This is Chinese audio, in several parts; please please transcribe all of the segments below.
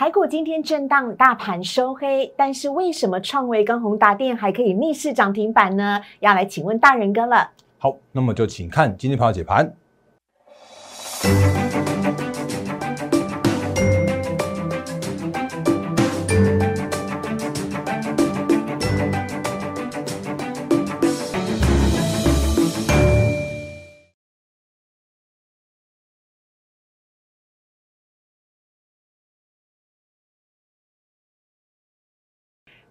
台股今天震荡，大盘收黑，但是为什么创维跟宏达电还可以逆势涨停板呢？要来请问大人哥了。好，那么就请看今天盘解盘。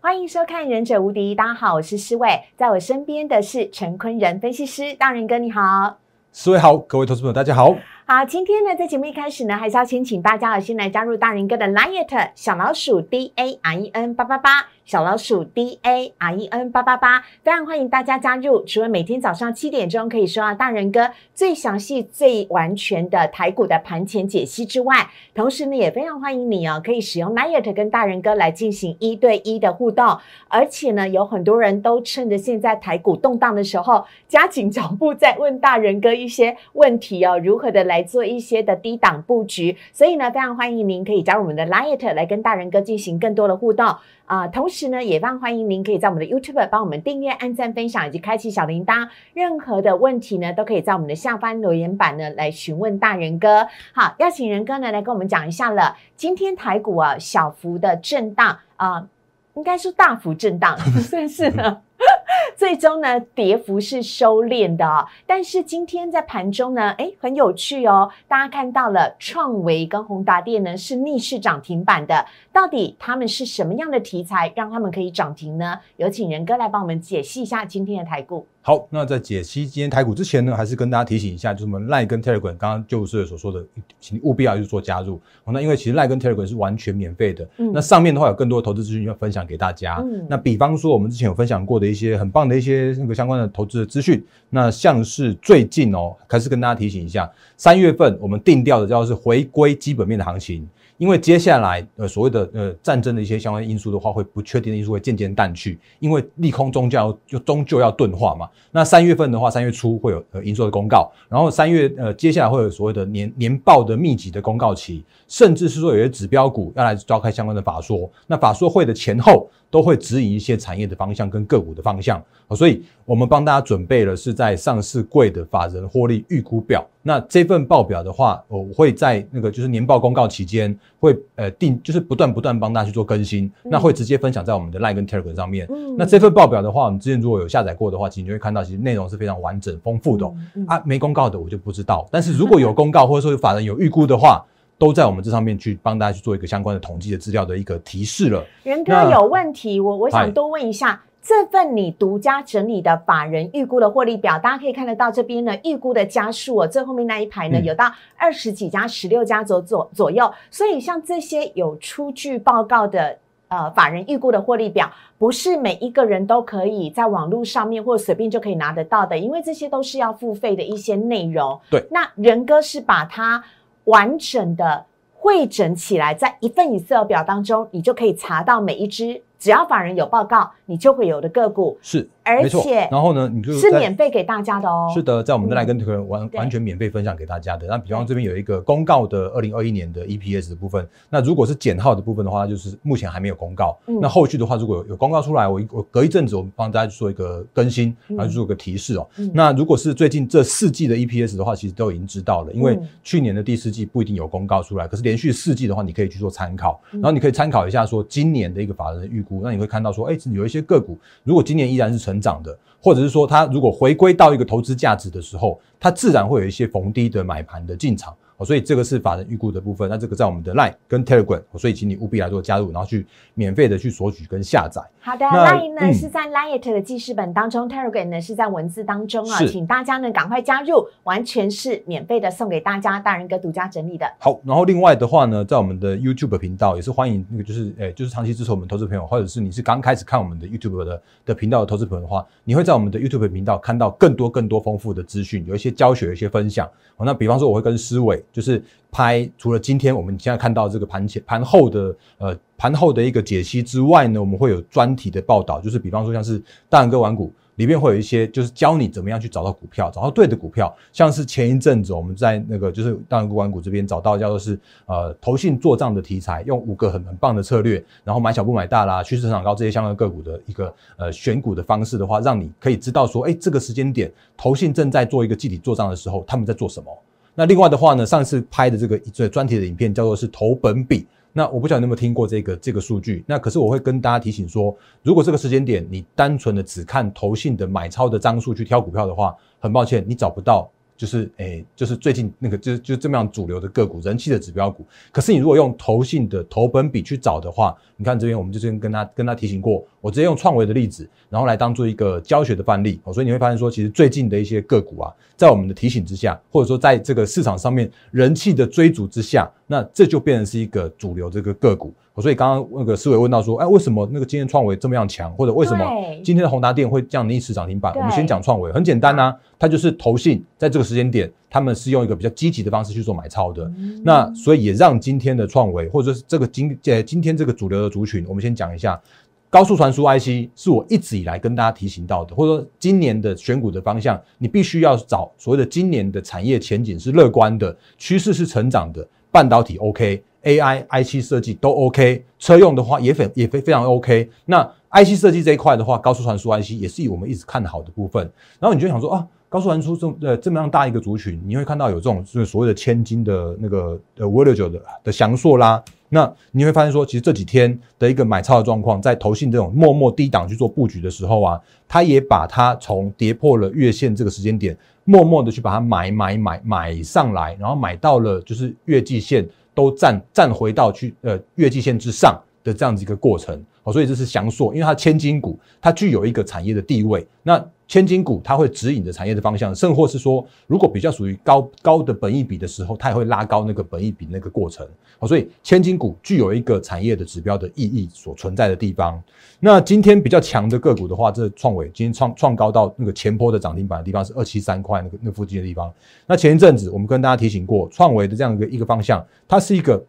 欢迎收看《忍者无敌》，大家好，我是施伟，在我身边的是陈坤仁分析师，大仁哥你好，施伟好，各位投资朋友大家好。好，今天呢，在节目一开始呢，还是要先请大家先来加入大仁哥的 Line 小老鼠 D A R E N 八八八。小老鼠 D A R E N 八八八，非常欢迎大家加入。除了每天早上七点钟可以收到大人哥最详细、最完全的台股的盘前解析之外，同时呢，也非常欢迎你哦，可以使用 Line 跟大人哥来进行一对一的互动。而且呢，有很多人都趁着现在台股动荡的时候，加紧脚步在问大人哥一些问题哦，如何的来做一些的低档布局。所以呢，非常欢迎您可以加入我们的 Line 来跟大人哥进行更多的互动。啊，同时呢，也非常欢迎您可以在我们的 YouTube 帮我们订阅、按赞、分享以及开启小铃铛。任何的问题呢，都可以在我们的下方留言板呢来询问大人哥。好，邀请人哥呢来跟我们讲一下了。今天台股啊小幅的震荡啊，应该是大幅震荡，算是 呢。最终呢，跌幅是收敛的，但是今天在盘中呢，哎，很有趣哦，大家看到了创维跟宏达电呢是逆势涨停板的，到底他们是什么样的题材让他们可以涨停呢？有请仁哥来帮我们解析一下今天的台股。好，那在解析今天台股之前呢，还是跟大家提醒一下，就是我们赖跟 Telegram 刚刚就是所说的，请务必要去做加入。那因为其实赖跟 Telegram 是完全免费的，那上面的话有更多的投资资讯要分享给大家。那比方说我们之前有分享过的一些很棒的一些那个相关的投资的资讯，那像是最近哦，开始跟大家提醒一下，三月份我们定调的叫是回归基本面的行情。因为接下来，呃，所谓的呃战争的一些相关因素的话，会不确定的因素会渐渐淡去，因为利空终究就终究要钝化嘛。那三月份的话，三月初会有呃营收的公告，然后三月呃接下来会有所谓的年年报的密集的公告期，甚至是说有些指标股要来召开相关的法说，那法说会的前后。都会指引一些产业的方向跟个股的方向所以我们帮大家准备了是在上市柜的法人获利预估表。那这份报表的话，我会在那个就是年报公告期间会呃定，就是不断不断帮大家去做更新。那会直接分享在我们的 Line 跟 Telegram 上面。那这份报表的话，我们之前如果有下载过的话，其实你会看到其实内容是非常完整丰富的啊。没公告的我就不知道，但是如果有公告或者说有法人有预估的话。都在我们这上面去帮大家去做一个相关的统计的资料的一个提示了。元哥有问题，我我想多问一下，这份你独家整理的法人预估的获利表，大家可以看得到这边呢预估的家数哦，最后面那一排呢有到二十几家、十六家左左左右。所以像这些有出具报告的呃法人预估的获利表，不是每一个人都可以在网络上面或随便就可以拿得到的，因为这些都是要付费的一些内容。对，那仁哥是把它。完整的汇整起来，在一份 Excel 表当中，你就可以查到每一只。只要法人有报告，你就会有的个股。是，而且然后呢，你就是免费给大家的哦。是的，在我们的来跟客完完全免费分享给大家的。那比方这边有一个公告的二零二一年的 EPS 的部分，那如果是减号的部分的话，就是目前还没有公告。那后续的话，如果有有公告出来，我我隔一阵子我们帮大家做一个更新，然后做个提示哦。那如果是最近这四季的 EPS 的话，其实都已经知道了，因为去年的第四季不一定有公告出来，可是连续四季的话，你可以去做参考，然后你可以参考一下说今年的一个法人的预估。那你会看到说，哎，有一些个股，如果今年依然是成涨的，或者是说它如果回归到一个投资价值的时候，它自然会有一些逢低的买盘的进场。所以这个是法人预估的部分，那这个在我们的 Line 跟 Telegram，所以请你务必来做加入，然后去免费的去索取跟下载。好的，Line 呢是在 Line 的记事本当中，Telegram 呢是在文字当中啊，请大家呢赶快加入，完全是免费的，送给大家大人哥独家整理的。好，然后另外的话呢，在我们的 YouTube 频道也是欢迎那个就是诶就是长期支持我们投资朋友，或者是你是刚开始看我们的 YouTube 的的频道的投资朋友的话，你会在我们的 YouTube 频道看到更多更多丰富的资讯，有一些教学，有一些分享。哦，那比方说我会跟思伟就是拍。除了今天我们现在看到这个盘前盘后的呃盘后的一个解析之外呢，我们会有专题的报道，就是比方说像是大人哥玩股。里面会有一些就是教你怎么样去找到股票，找到对的股票。像是前一阵子我们在那个就是大仁哥玩股这边找到叫做是呃投信做账的题材，用五个很很棒的策略，然后买小不买大啦，趋势成长高这些相关个股的一个呃选股的方式的话，让你可以知道说，哎，这个时间点投信正在做一个具体做账的时候，他们在做什么。那另外的话呢，上次拍的这个这专题的影片叫做是投本比。那我不晓得你有没有听过这个这个数据？那可是我会跟大家提醒说，如果这个时间点你单纯的只看投信的买超的张数去挑股票的话，很抱歉，你找不到。就是诶，就是最近那个，就就这么样主流的个股，人气的指标股。可是你如果用投信的投本比去找的话，你看这边我们就先跟他跟他提醒过，我直接用创维的例子，然后来当做一个教学的范例哦。所以你会发现说，其实最近的一些个股啊，在我们的提醒之下，或者说在这个市场上面人气的追逐之下，那这就变成是一个主流这个个股。所以刚刚那个思维问到说，哎，为什么那个今天创维这么样强，或者为什么今天的宏达电会降逆势涨停板？我们先讲创维，很简单呐，它就是投信在这个时间点，他们是用一个比较积极的方式去做买超的。那所以也让今天的创维，或者是这个今呃今天这个主流的族群，我们先讲一下高速传输 IC，是我一直以来跟大家提醒到的，或者说今年的选股的方向，你必须要找所谓的今年的产业前景是乐观的，趋势是成长的，半导体 OK。AI、IC 设计都 OK，车用的话也非也非非常 OK。那 IC 设计这一块的话，高速传输 IC 也是以我们一直看好的部分。然后你就想说啊，高速传输这么呃这么样大一个族群，你会看到有这种就是所谓的千金的那个呃五六九的的翔硕啦。那你会发现说，其实这几天的一个买超的状况，在投信这种默默低档去做布局的时候啊，它也把它从跌破了月线这个时间点，默默的去把它买买买买上来，然后买到了就是月季线。都站站回到去呃月季线之上的这样子一个过程，好，所以这是翔硕，因为它千金股，它具有一个产业的地位。那千金股它会指引着产业的方向，甚或是说，如果比较属于高高的本益比的时候，它也会拉高那个本益比那个过程。好，所以千金股具有一个产业的指标的意义所存在的地方。那今天比较强的个股的话，这创伟今天创创高到那个前坡的涨停板的地方是二七三块那个那附近的地方。那前一阵子我们跟大家提醒过，创伟的这样一个一个方向，它是一个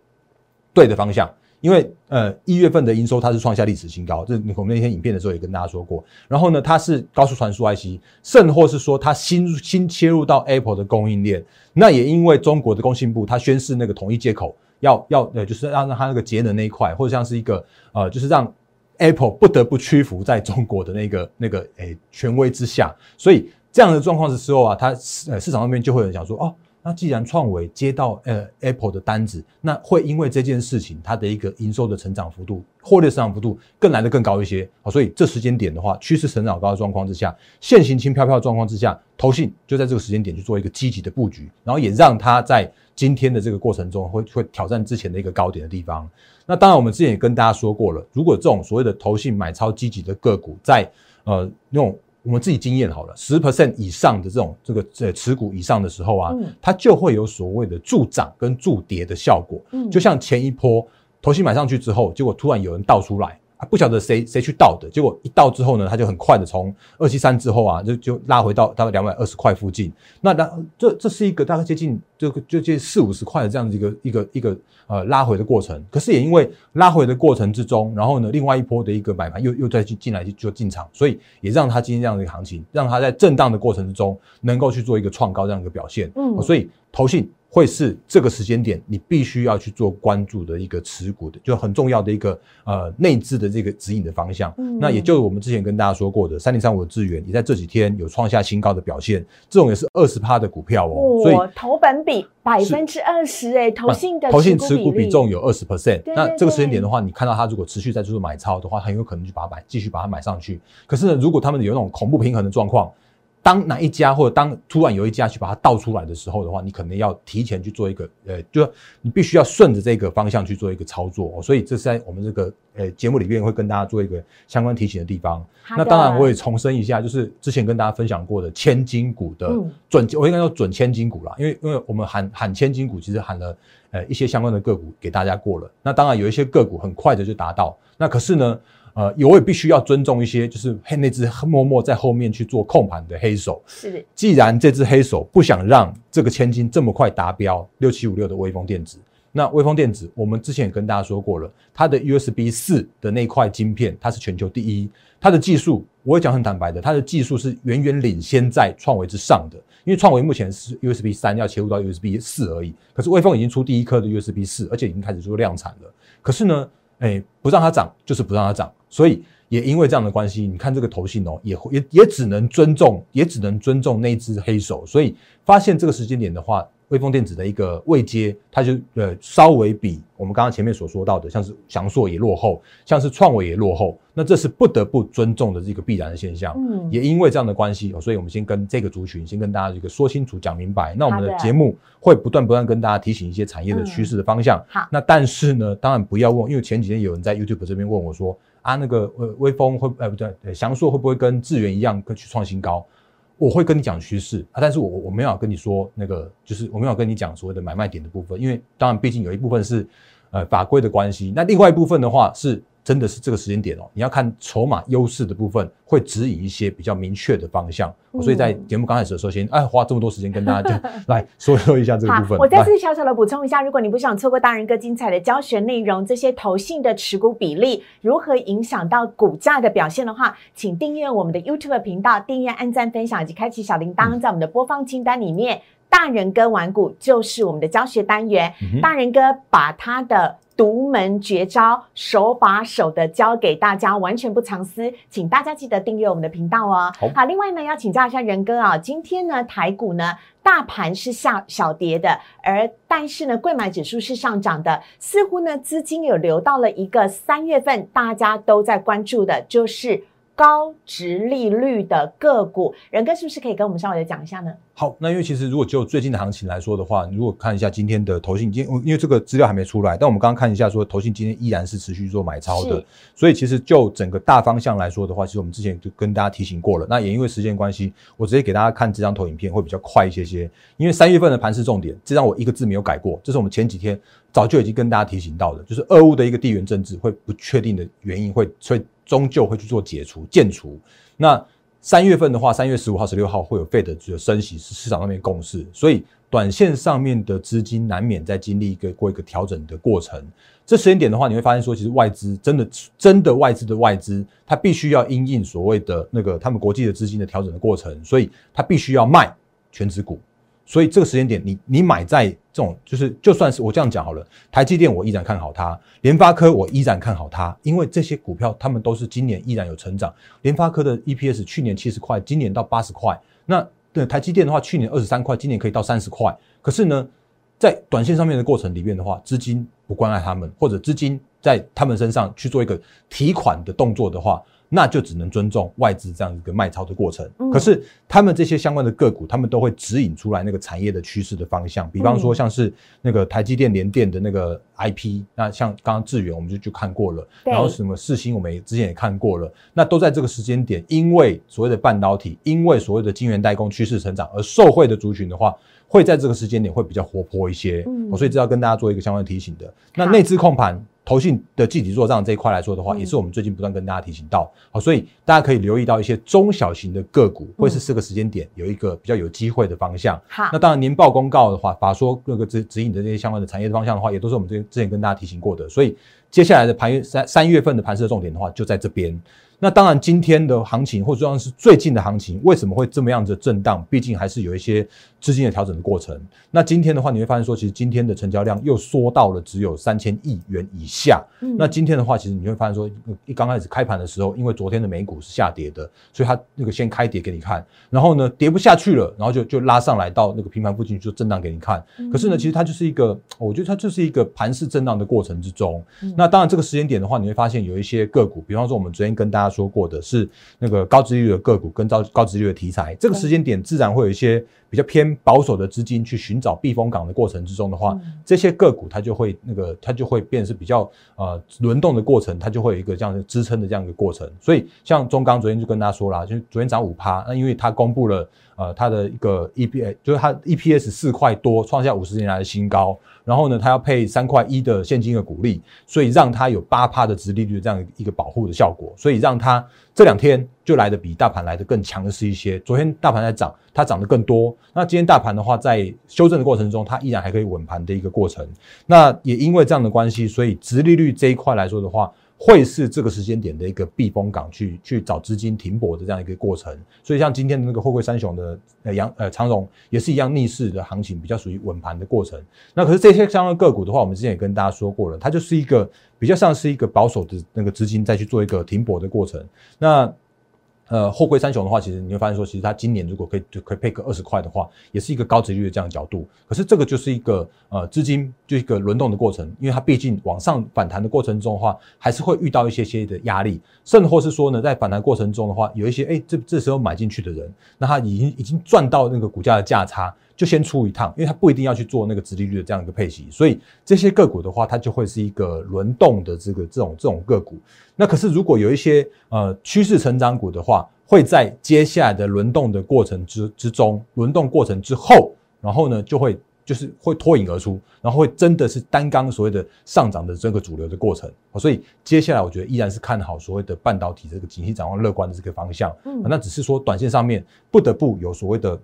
对的方向。因为呃一月份的营收它是创下历史新高，这我们那天影片的时候也跟大家说过。然后呢，它是高速传输 IC，甚或是说它新新切入到 Apple 的供应链。那也因为中国的工信部它宣示那个统一接口，要要呃就是让它那个节能那一块，或者像是一个呃就是让 Apple 不得不屈服在中国的那个那个诶权威之下。所以这样的状况的时候啊，它呃市场上面就会有人讲说哦。那既然创维接到呃 Apple 的单子，那会因为这件事情，它的一个营收的成长幅度、获利的成长幅度更来的更高一些好，所以这时间点的话，趋势成长高的状况之下，现行轻飘飘的状况之下，投信就在这个时间点去做一个积极的布局，然后也让它在今天的这个过程中会会挑战之前的一个高点的地方。那当然，我们之前也跟大家说过了，如果这种所谓的投信买超积极的个股，在呃那种。我们自己经验好了，十 percent 以上的这种这个呃持股以上的时候啊，它就会有所谓的助涨跟助跌的效果。嗯，就像前一波投信买上去之后，结果突然有人倒出来。不晓得谁谁去倒的，结果一倒之后呢，它就很快的从二七三之后啊，就就拉回到大概两百二十块附近。那那这这是一个大概接近就就接近四五十块的这样子一个一个一个呃拉回的过程。可是也因为拉回的过程之中，然后呢，另外一波的一个买盘又又再进进来就进场，所以也让它今天这样的一个行情，让它在震荡的过程之中能够去做一个创高这样一个表现。嗯，所以投信。会是这个时间点，你必须要去做关注的一个持股的，就很重要的一个呃内置的这个指引的方向。那也就是我们之前跟大家说过的，三零三五的资源，也在这几天有创下新高的表现。这种也是二十趴的股票哦，所以投本比百分之二十哎，投信的投信持股比重有二十 percent。那这个时间点的话，你看到它如果持续在做买超的话，很有可能就把它买继续把它买上去。可是呢，如果他们有那种恐怖平衡的状况。当哪一家或者当突然有一家去把它倒出来的时候的话，你可能要提前去做一个呃，就你必须要顺着这个方向去做一个操作。所以这是在我们这个呃节目里面会跟大家做一个相关提醒的地方。那当然我也重申一下，就是之前跟大家分享过的千金股的准，我应该说准千金股啦，因为因为我们喊喊千金股，其实喊了呃一些相关的个股给大家过了。那当然有一些个股很快的就达到，那可是呢？呃，我也必须要尊重一些，就是黑那只默默在后面去做控盘的黑手。是的，既然这只黑手不想让这个千金这么快达标，六七五六的微风电子，那微风电子，我们之前也跟大家说过了，它的 USB 四的那块晶片，它是全球第一，它的技术，我也讲很坦白的，它的技术是远远领先在创维之上的。因为创维目前是 USB 三要切入到 USB 四而已，可是微风已经出第一颗的 USB 四，而且已经开始做量产了。可是呢，哎，不让它涨就是不让它涨，所以也因为这样的关系，你看这个头信哦，也也也只能尊重，也只能尊重那只黑手。所以发现这个时间点的话。微风电子的一个位阶，它就呃稍微比我们刚刚前面所说到的，像是翔硕也落后，像是创维也落后，那这是不得不尊重的这个必然的现象。嗯，也因为这样的关系，所以我们先跟这个族群先跟大家这个说清楚、讲明白。那我们的节目会不断不断跟大家提醒一些产业的趋势的方向。好，那但是呢，当然不要问，因为前几天有人在 YouTube 这边问我说啊，那个呃微风会呃不对，翔硕会不会跟智源一样去创新高？我会跟你讲趋势啊，但是我我没有跟你说那个，就是我没有跟你讲所谓的买卖点的部分，因为当然毕竟有一部分是呃法规的关系，那另外一部分的话是。真的是这个时间点哦，你要看筹码优势的部分，会指引一些比较明确的方向。所以在节目刚开始的时候，先哎花这么多时间跟大家 来说说一下这个部分。我再次小小的补充一下，如果你不想错过大人哥精彩的教学内容，这些投信的持股比例如何影响到股价的表现的话，请订阅我们的 YouTube 频道，订阅、按赞、分享以及开启小铃铛，在我们的播放清单里面，大人哥玩股就是我们的教学单元。大人哥把他的。独门绝招，手把手的教给大家，完全不藏私，请大家记得订阅我们的频道哦。好，另外呢，要请教一下仁哥啊，今天呢台股呢大盘是下小跌的，而但是呢贵买指数是上涨的，似乎呢资金有流到了一个三月份大家都在关注的，就是高值利率的个股。仁哥是不是可以跟我们稍微的讲一下呢？好，那因为其实如果就最近的行情来说的话，如果看一下今天的投信，今因为这个资料还没出来，但我们刚刚看一下说投信今天依然是持续做买超的，所以其实就整个大方向来说的话，其实我们之前就跟大家提醒过了。那也因为时间关系，我直接给大家看这张投影片会比较快一些些。因为三月份的盘是重点，这张我一个字没有改过，这是我们前几天早就已经跟大家提醒到的，就是俄乌的一个地缘政治会不确定的原因会，终究会去做解除、建除。那三月份的话，三月十五号、十六号会有费的这个升息，是市场上面共识，所以短线上面的资金难免在经历一个过一个调整的过程。这时间点的话，你会发现说，其实外资真的真的外资的外资，它必须要因应所谓的那个他们国际的资金的调整的过程，所以它必须要卖全职股。所以这个时间点，你你买在这种，就是就算是我这样讲好了，台积电我依然看好它，联发科我依然看好它，因为这些股票他们都是今年依然有成长。联发科的 EPS 去年七十块，今年到八十块。那对台积电的话，去年二十三块，今年可以到三十块。可是呢，在短线上面的过程里面的话，资金不关爱他们，或者资金在他们身上去做一个提款的动作的话。那就只能尊重外资这样一个卖超的过程。可是他们这些相关的个股，他们都会指引出来那个产业的趋势的方向。比方说，像是那个台积电、联电的那个 IP，那像刚刚智远，我们就就看过了。然后什么四星，我们也之前也看过了。那都在这个时间点，因为所谓的半导体，因为所谓的晶圆代工趋势成长而受惠的族群的话，会在这个时间点会比较活泼一些。嗯，所以这要跟大家做一个相关提醒的。那内资控盘。投信的具体做账这一块来说的话，也是我们最近不断跟大家提醒到，好，所以大家可以留意到一些中小型的个股，会是这个时间点有一个比较有机会的方向。好，那当然年报公告的话，法说各个指指引的这些相关的产业的方向的话，也都是我们之之前跟大家提醒过的。所以接下来的盘月三三月份的盘势重点的话，就在这边。那当然，今天的行情或者说是最近的行情，为什么会这么样子震荡？毕竟还是有一些资金的调整的过程。那今天的话，你会发现说，其实今天的成交量又缩到了只有三千亿元以下。那今天的话，其实你会发现说，一刚开始开盘的时候，因为昨天的美股是下跌的，所以它那个先开跌给你看，然后呢跌不下去了，然后就就拉上来到那个平盘附近就震荡给你看。可是呢，其实它就是一个，我觉得它就是一个盘势震荡的过程之中。那当然，这个时间点的话，你会发现有一些个股，比方说我们昨天跟大家。说过的是那个高值率的个股跟高高值率的题材，这个时间点自然会有一些比较偏保守的资金去寻找避风港的过程之中的话，这些个股它就会那个它就会变是比较呃轮动的过程，它就会有一个这样的支撑的这样一个过程。所以像中钢昨天就跟大家说啦，就昨天涨五趴，那因为它公布了呃它的一个 E P，就是它 E P S 四块多，创下五十年来的新高。然后呢，它要配三块一的现金的股利，所以让它有八趴的值利率这样一个保护的效果，所以让它。这两天就来的比大盘来的更强的是一些。昨天大盘在涨，它涨得更多。那今天大盘的话，在修正的过程中，它依然还可以稳盘的一个过程。那也因为这样的关系，所以殖利率这一块来说的话。会是这个时间点的一个避风港，去去找资金停泊的这样一个过程。所以像今天的那个汇贵三雄的呃杨呃长荣也是一样逆势的行情，比较属于稳盘的过程。那可是这些相关个股的话，我们之前也跟大家说过了，它就是一个比较像是一个保守的那个资金再去做一个停泊的过程。那呃，后柜三雄的话，其实你会发现说，其实它今年如果可以就可以配个二十块的话，也是一个高值率的这样角度。可是这个就是一个呃资金就一个轮动的过程，因为它毕竟往上反弹的过程中的话，还是会遇到一些些的压力，甚或是说呢，在反弹过程中的话，有一些哎这这时候买进去的人，那他已经已经赚到那个股价的价差。就先出一趟，因为它不一定要去做那个直利率的这样一个配息，所以这些个股的话，它就会是一个轮动的这个这种这种个股。那可是如果有一些呃趋势成长股的话，会在接下来的轮动的过程之之中，轮动过程之后，然后呢就会就是会脱颖而出，然后会真的是单刚所谓的上涨的这个主流的过程。所以接下来我觉得依然是看好所谓的半导体这个景气展望乐观的这个方向。嗯，那只是说短线上面不得不有所谓的。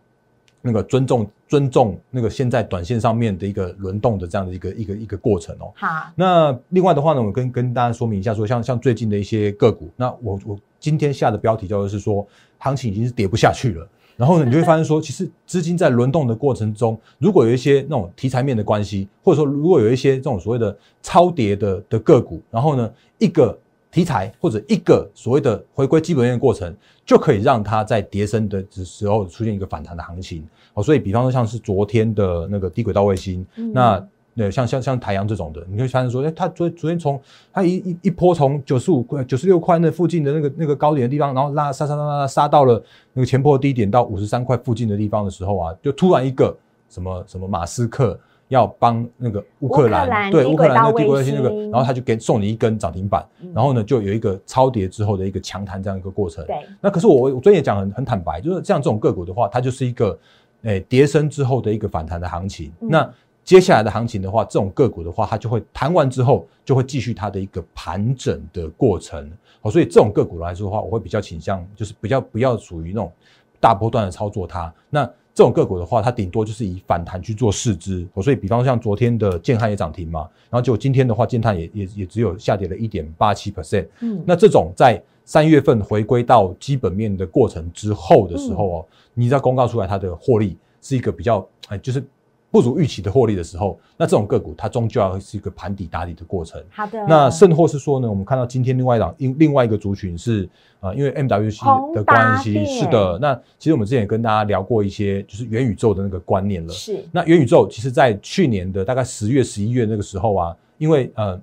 那个尊重尊重那个现在短线上面的一个轮动的这样的一个一个一个过程哦。好，那另外的话呢，我跟跟大家说明一下，说像像最近的一些个股，那我我今天下的标题叫做是说，行情已经是跌不下去了。然后呢，你就会发现说，其实资金在轮动的过程中，如果有一些那种题材面的关系，或者说如果有一些这种所谓的超跌的的个股，然后呢，一个。题材或者一个所谓的回归基本面的过程，就可以让它在跌升的时候出现一个反弹的行情哦。所以，比方说像是昨天的那个低轨道卫星，那呃像像像台阳这种的，你会发现说，哎，它昨昨天从它一一一波从九十五块、九十六块那附近的那个那个高点的地方，然后拉杀杀杀杀杀到了那个前波低点到五十三块附近的地方的时候啊，就突然一个什么什么马斯克。要帮那个乌克兰对乌克兰的帝国卫星那个，然后他就给送你一根涨停板，然后呢就有一个超跌之后的一个强弹这样一个过程。对，那可是我我昨天也讲很很坦白，就是像这种个股的话，它就是一个诶跌升之后的一个反弹的行情。那接下来的行情的话，这种个股的话，它就会弹完之后就会继续它的一个盘整的过程。好，所以这种个股来说的话，我会比较倾向就是比较不要属于那种大波段的操作它。那这种个股的话，它顶多就是以反弹去做市值，所以比方像昨天的建汉也涨停嘛，然后就今天的话，建汉也也也只有下跌了一点八七 percent。嗯，那这种在三月份回归到基本面的过程之后的时候哦，你在公告出来它的获利是一个比较哎，就是。不如预期的获利的时候，那这种个股它终究要是一个盘底打底的过程。好的。那甚或是说呢，我们看到今天另外一档，另另外一个族群是啊，因为 MWC 的关系，是的。那其实我们之前也跟大家聊过一些，就是元宇宙的那个观念了。是。那元宇宙其实在去年的大概十月、十一月那个时候啊，因为呃。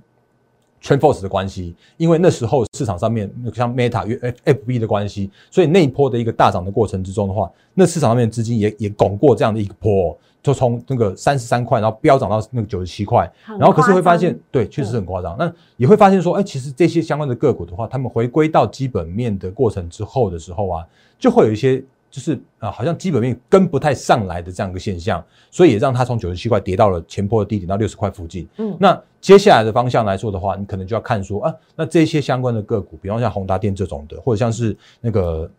TrendForce 的关系，因为那时候市场上面像 Meta 与 FB 的关系，所以那一波的一个大涨的过程之中的话，那市场上面资金也也拱过这样的一个波，就从那个三十三块，然后飙涨到那个九十七块，然后可是会发现，对，确实很夸张。那也会发现说，哎，其实这些相关的个股的话，他们回归到基本面的过程之后的时候啊，就会有一些。就是啊，好像基本面跟不太上来的这样一个现象，所以也让它从九十七块跌到了前坡的低点到六十块附近。嗯，那接下来的方向来说的话，你可能就要看说啊，那这些相关的个股，比方像宏达电这种的，或者像是那个。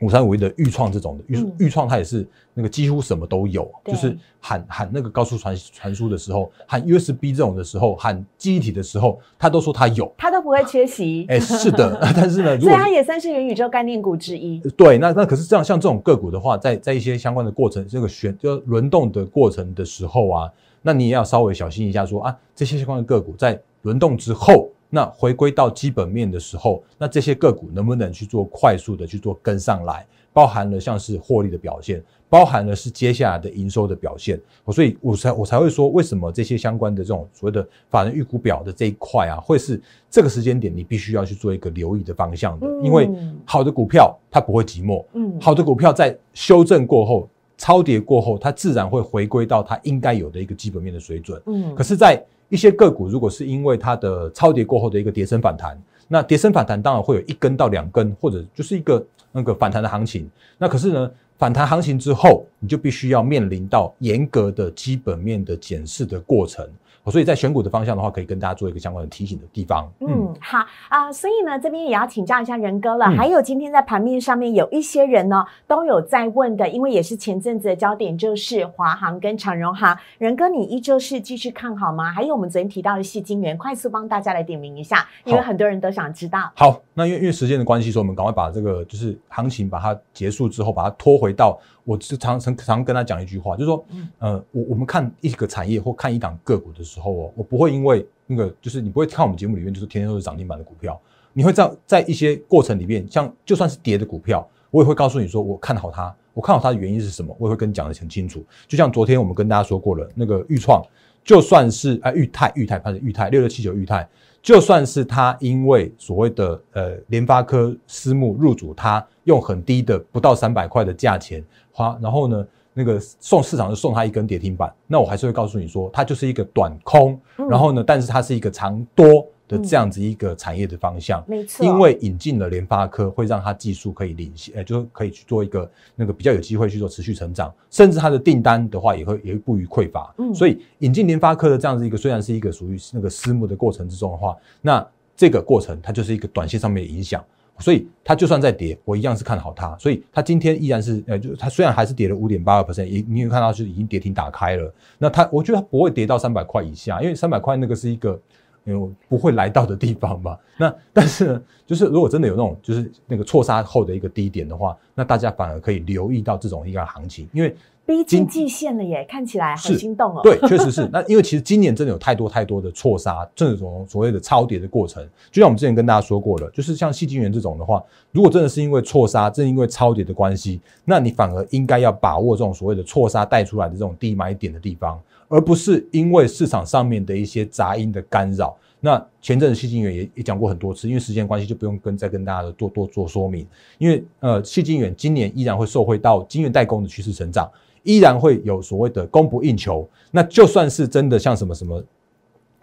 五三五一的预创这种的预预创，它也是那个几乎什么都有，就是喊喊那个高速传传输的时候，喊 USB 这种的时候，喊记忆体的时候，它都说它有，它都不会缺席。哎，是的，但是呢，所以它也算是元宇宙概念股之一。对，那那可是这样，像这种个股的话，在在一些相关的过程，这个选就轮动的过程的时候啊，那你也要稍微小心一下，说啊，这些相关的个股在轮动之后。那回归到基本面的时候，那这些个股能不能去做快速的去做跟上来？包含了像是获利的表现，包含了是接下来的营收的表现。我所以我才我才会说，为什么这些相关的这种所谓的法人预估表的这一块啊，会是这个时间点你必须要去做一个留意的方向的。因为好的股票它不会寂寞，嗯，好的股票在修正过后、超跌过后，它自然会回归到它应该有的一个基本面的水准。嗯，可是，在一些个股，如果是因为它的超跌过后的一个跌升反弹，那跌升反弹当然会有一根到两根，或者就是一个那个反弹的行情。那可是呢，反弹行情之后，你就必须要面临到严格的基本面的检视的过程。所以在选股的方向的话，可以跟大家做一个相关的提醒的地方。嗯，好啊，所以呢，这边也要请教一下仁哥了。嗯还有今天在盘面上面有一些人呢，都有在问的，因为也是前阵子的焦点，就是华航跟长荣航。仁哥，你依旧是继续看好吗？还有我们昨天提到的细晶元，快速帮大家来点名一下，因为很多人都想知道。好，那因为因为时间的关系，所以我们赶快把这个就是行情把它结束之后，把它拖回到我是常常常跟他讲一句话，就是说，嗯呃，我我们看一个产业或看一档个股的时候哦，我不会因为那个就是你不会看我们节目里面就是天天都是涨停板的股票，你会在在一些过程里面，像就算是跌的股票，我也会告诉你说我看好它，我看好它的原因是什么，我也会跟你讲的很清楚。就像昨天我们跟大家说过了，那个豫创，就算是哎豫泰豫泰，它是豫泰六六七九豫泰。就算是它因为所谓的呃联发科私募入主它，用很低的不到三百块的价钱花，然后呢那个送市场就送它一根跌停板，那我还是会告诉你说，它就是一个短空，嗯然后呢，但是它是一个长多的这样子一个产业的方向。没错，因为引进了联发科，会让它技术可以领先，呃，就是可以去做一个那个比较有机会去做持续成长，甚至它的订单的话也会也会不予匮乏。嗯所以引进联发科的这样子一个，虽然是一个属于那个私募的过程之中的话，那这个过程它就是一个短线上面的影响。所以它就算再跌，我一样是看好它。所以它今天依然是，呃，就它虽然还是跌了五点八个 percent，也你有看到是已经跌停打开了。那它，我觉得它不会跌到三百块以下，因为三百块那个是一个，呃，不会来到的地方吧。那但是呢，就是如果真的有那种就是那个错杀后的一个低点的话，那大家反而可以留意到这种一个行情，因为逼近今季线了耶，看起来很心动哦。对，确实是。那因为其实今年真的有太多太多的错杀，这种所谓的超跌的过程，就像我们之前跟大家说过了，就是像细晶元这种的话，如果真的是因为错杀，正因为超跌的关系，那你反而应该要把握这种所谓的错杀带出来的这种低买点的地方，而不是因为市场上面的一些杂音的干扰。那前阵子细金元也也讲过很多次，因为时间关系就不用跟再跟大家多多做说明。因为呃，细金元今年依然会受惠到金元代工的趋势成长，依然会有所谓的供不应求。那就算是真的像什么什么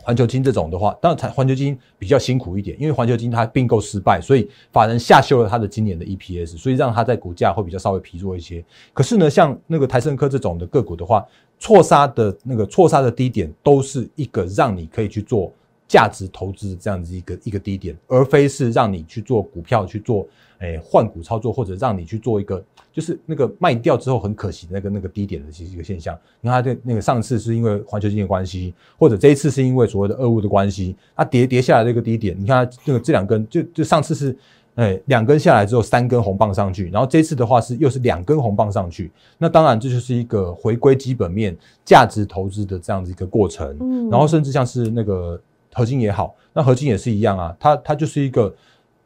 环球金这种的话，当然台环球金比较辛苦一点，因为环球金它并购失败，所以法人下修了它的今年的 EPS，所以让它在股价会比较稍微疲弱一些。可是呢，像那个台盛科这种的个股的话，错杀的那个错杀的低点都是一个让你可以去做价值投资的这样子一个一个低点，而非是让你去做股票去做诶换股操作，或者让你去做一个就是那个卖掉之后很可惜的那个那个低点的一个现象。你看它的那个上次是因为环球经济关系，或者这一次是因为所谓的俄乌的关系，它跌跌下来这个低点，你看它那个这两根就就上次是。哎，两根下来之后，三根红棒上去，然后这次的话是又是两根红棒上去，那当然这就是一个回归基本面、价值投资的这样子一个过程。嗯然后甚至像是那个合金也好，那合金也是一样啊，它它就是一个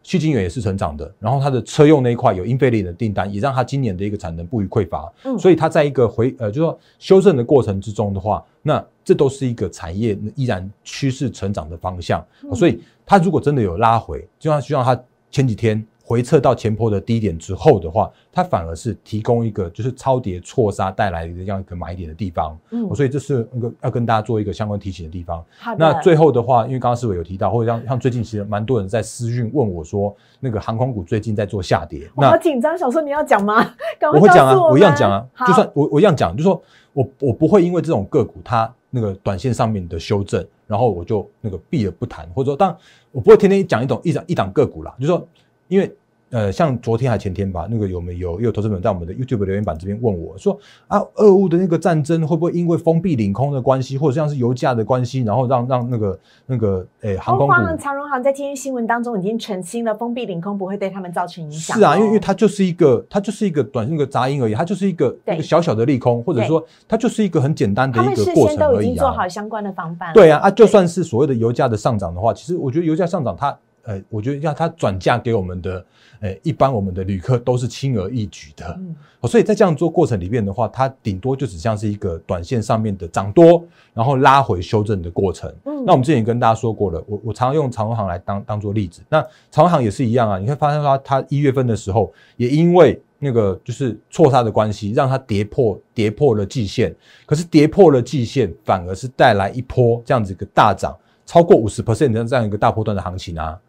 细晶圆也是成长的，然后它的车用那一块有英飞凌的订单，也让它今年的一个产能不予匮乏，嗯所以它在一个回呃，就说修正的过程之中的话，那这都是一个产业依然趋势成长的方向，嗯所以它如果真的有拉回，就像就像它前几天。回撤到前坡的低点之后的话，它反而是提供一个就是超跌错杀带来的这样一个买点的地方，嗯所以这是那个要跟大家做一个相关提醒的地方。那最后的话，因为刚刚思伟有提到，或者像像最近其实蛮多人在私讯问我说，那个航空股最近在做下跌，我好那紧张，想说你要讲吗？我会讲啊，我我一样们讲啊，就算我我一样讲，就是说我我不会因为这种个股它那个短线上面的修正，然后我就那个避而不谈，或者说，当然我不会天天讲一种一档一档个股啦，就是说，因为。呃，像昨天还前天吧，那个有没有也有投资者在我们的 YouTube 留言板这边问我说啊，俄乌的那个战争会不会因为封闭领空的关系，或者像是油价的关系，然后让让那个那个诶、航空股长荣航在今天新闻当中已经澄清了，封闭领空不会对他们造成影响哦。是啊，因为因为它就是一个它就是一个短那个杂音而已，它就是一个一个小小的利空，或者说它就是一个很简单的他们事一个过先都已经程而已经。做好相关的防范了。对啊，啊，就算是所谓的油价的上涨的话，其实我觉得油价上涨它，呃，我觉得要它转嫁给我们的，呃，一般我们的旅客都是轻而易举的。嗯哦所以在这样做过程里面的话，它顶多就只像是一个短线上面的涨多，然后拉回修正的过程。嗯那我们之前也跟大家说过了，我我常常用长荣行来当当做例子。那长荣行也是一样啊，你会发现它它一月份的时候，也因为那个就是错杀的关系，让它跌破跌破了季线。可是跌破了季线，反而是带来一波这样子一个大涨，超过五十 percent 的这样一个大波段的行情啊。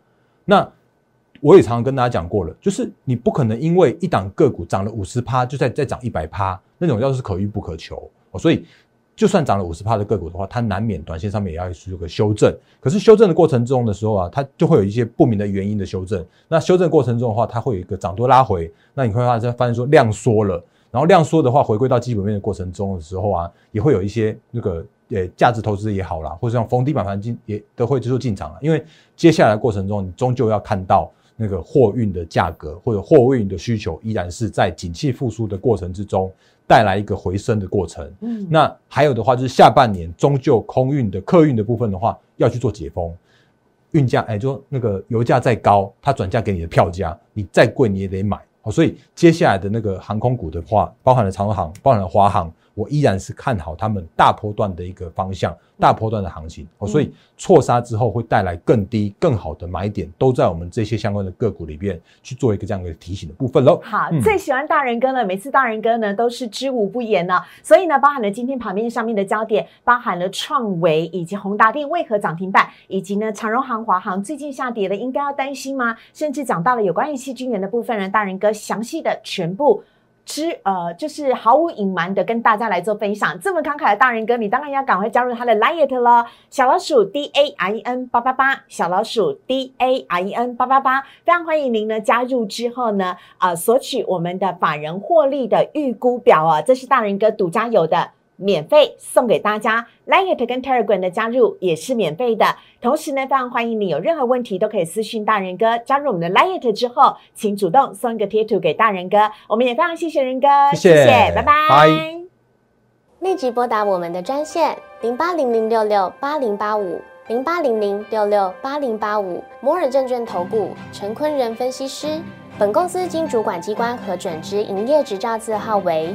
那我也常常跟大家讲过了，就是你不可能因为一档个股涨了五十趴，就再再涨一百趴，那种要是可遇不可求、哦。所以就算涨了五十趴的个股的话，它难免短线上面也要有个修正。可是修正的过程中的时候啊，它就会有一些不明的原因的修正。那修正过程中的话，它会有一个涨多拉回，那你会发现发现说量缩了，然后量缩的话，回归到基本面的过程中的时候啊，也会有一些那个呃价值投资也好啦，或者像逢低买盘进也都会就说进场了，因为接下来过程中你终究要看到。那个货运的价格或者货运的需求依然是在景气复苏的过程之中带来一个回升的过程。嗯，那还有的话就是下半年终究空运的客运的部分的话要去做解封，运价哎就那个油价再高，它转嫁给你的票价，你再贵你也得买。好，所以接下来的那个航空股的话，包含了长荣航，包含了华航。我依然是看好他们大波段的一个方向，大波段的行情哦，所以错杀之后会带来更低、更好的买点，都在我们这些相关的个股里边去做一个这样的提醒的部分喽。好，最喜欢大人哥了，每次大人哥呢都是知无不言呢，所以呢，包含了今天盘面上面的焦点，包含了创维以及宏达电为何涨停板，以及呢长荣航、华航最近下跌了，应该要担心吗？甚至讲到了有关于细菌源的部分呢，大人哥详细的全部。之呃，就是毫无隐瞒的跟大家来做分享。这么慷慨的大人哥，你当然要赶快加入他的 liet 了。小老鼠 D A I N 八八八，小老鼠 D A I N 八八八，非常欢迎您呢加入之后呢，呃，索取我们的法人获利的预估表啊，这是大人哥独家有的。免费送给大家，Lite 跟 Telegram 的加入也是免费的。同时呢，非常欢迎你有任何问题都可以私信大人哥。加入我们的 Lite 之后，请主动送一个贴图给大人哥。我们也非常谢谢人哥，谢谢，拜拜。立即拨打我们的专线零八零零六六八零八五零八零零六六八零八五摩尔证券投顾陈坤仁分析师。本公司经主管机关核准之营业执照字号为。